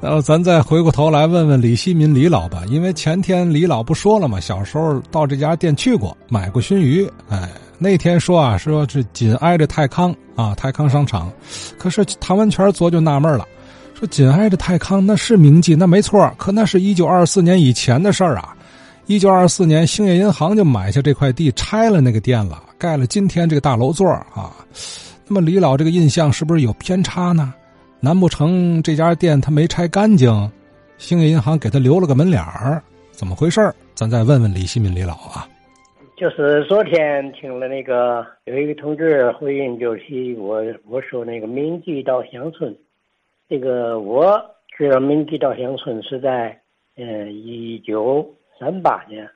呃，咱再回过头来问问李希民李老吧，因为前天李老不说了吗？小时候到这家店去过，买过熏鱼。哎，那天说啊，说是紧挨着泰康啊，泰康商场。可是唐文全昨就纳闷了，说紧挨着泰康那是名记，那没错，可那是一九二四年以前的事儿啊。一九二四年，兴业银行就买下这块地，拆了那个店了，盖了今天这个大楼座啊。那么李老这个印象是不是有偏差呢？难不成这家店他没拆干净，兴业银行给他留了个门脸儿？怎么回事儿咱再问问李新民李老啊。就是昨天听了那个有一个同志回应，就是我我说那个铭记稻香村，这个我知道铭记稻香村是在嗯一九三八年，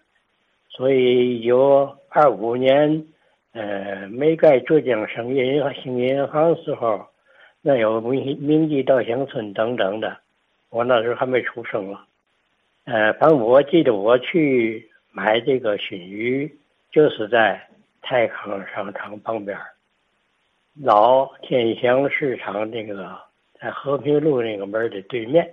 所以一九二五年呃没盖浙江省业银行兴业银行时候。那有铭铭记稻香村等等的，我那时候还没出生了。呃，反正我记得我去买这个熏鱼，就是在泰康商场旁边老天祥市场那个在和平路那个门的对面。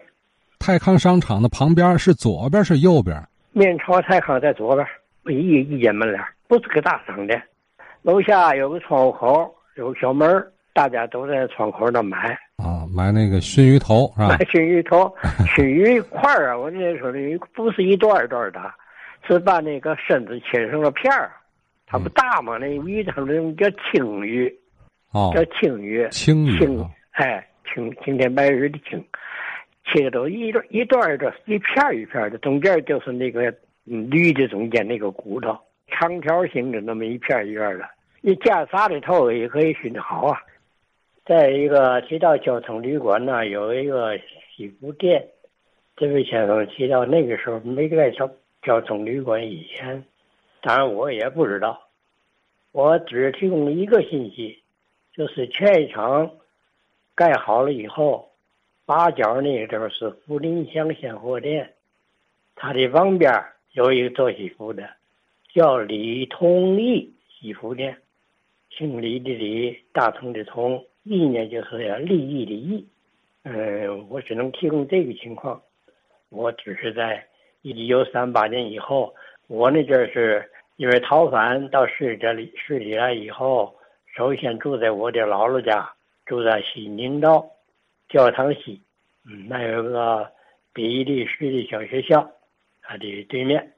泰康商场的旁边是左边是右边？面朝泰康在左边，一一间门脸，不是个大商店。楼下有个窗户口，有个小门大家都在窗口那买啊，买那个熏鱼头是吧？买熏鱼头，熏鱼块儿啊！我跟你说，那不是一段一段的，是把那个身子切成了片儿。它不大嘛？那鱼它那种叫青鱼，哦，叫青鱼，青鱼，哎，青青天白日的青，切都一段一段一段，一片一片的，中间就是那个驴的中间那个骨头，长条形的那么一片一片的。你加啥的头也可以熏的好啊。再一个提到交通旅馆呢，有一个西服店。这位先生提到那个时候没盖交交通旅馆以前，当然我也不知道，我只提供一个信息，就是劝业场盖好了以后，八角那个地方是福林乡鲜货店，它的旁边有一个做西服的，叫李同义西服店，姓李的李，大同的同。意呢，就是要利益的益，嗯，我只能提供这个情况。我只是在一九三八年以后，我那阵是因为逃犯到市这里市里来以后，首先住在我的姥姥家，住在西宁道教堂西，嗯，那有个比利时的小学校，它的对面，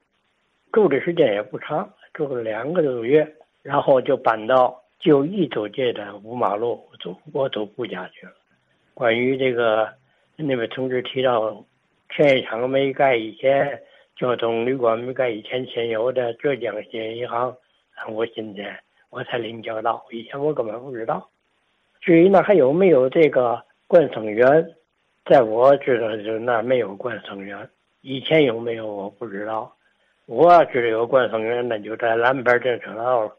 住的时间也不长，住了两个多月，然后就搬到。就一走这段五马路，我走我走顾家去了。关于这个那位同志提到，劝业场没盖以前，交通旅馆没盖以前，现有的浙江兴业银行，我现在我才领教到，以前我根本不知道。至于那还有没有这个冠生园，在我知道就那没有冠生园，以前有没有我不知道。我知道有冠生园，那就在南边这车道了。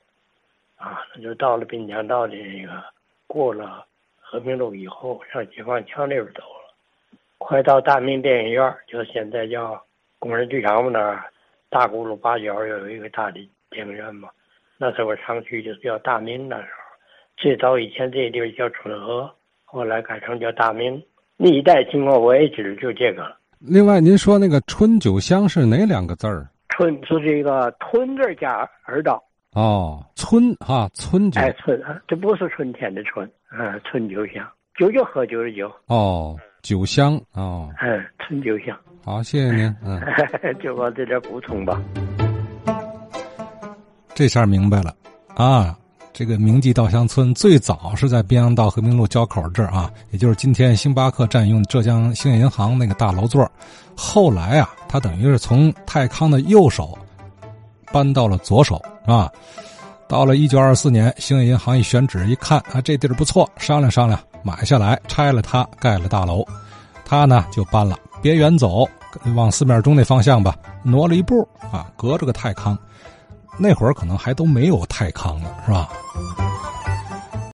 啊，那就到了滨江道的那个，过了和平路以后，向解放桥那边走了，快到大明电影院，就现在叫工人剧场嘛那儿，大轱辘八角有一个大的电影院嘛，那时候我常去，就是叫大明那时候。最早以前这地方叫春和，后来改成叫大明。那一带情况我也知，就这个。另外，您说那个春酒香是哪两个字儿？春是这个春字加二道。哦，春哈春酒，哎春，这不是春天的春，啊，春酒香，酒就喝酒的酒。哦，酒香哦，嗯，春酒香。好，谢谢您，嗯，就我这点补充吧。这下明白了，啊，这个铭记稻香村最早是在滨阳道和平路交口这儿啊，也就是今天星巴克占用浙江兴业银行那个大楼座。后来啊，它等于是从泰康的右手。搬到了左手，啊？到了一九二四年，兴业银行一选址，一看啊，这地儿不错，商量商量，买下来，拆了它，盖了大楼。他呢就搬了，别远走，往四面中那方向吧，挪了一步啊，隔着个泰康。那会儿可能还都没有泰康呢，是吧？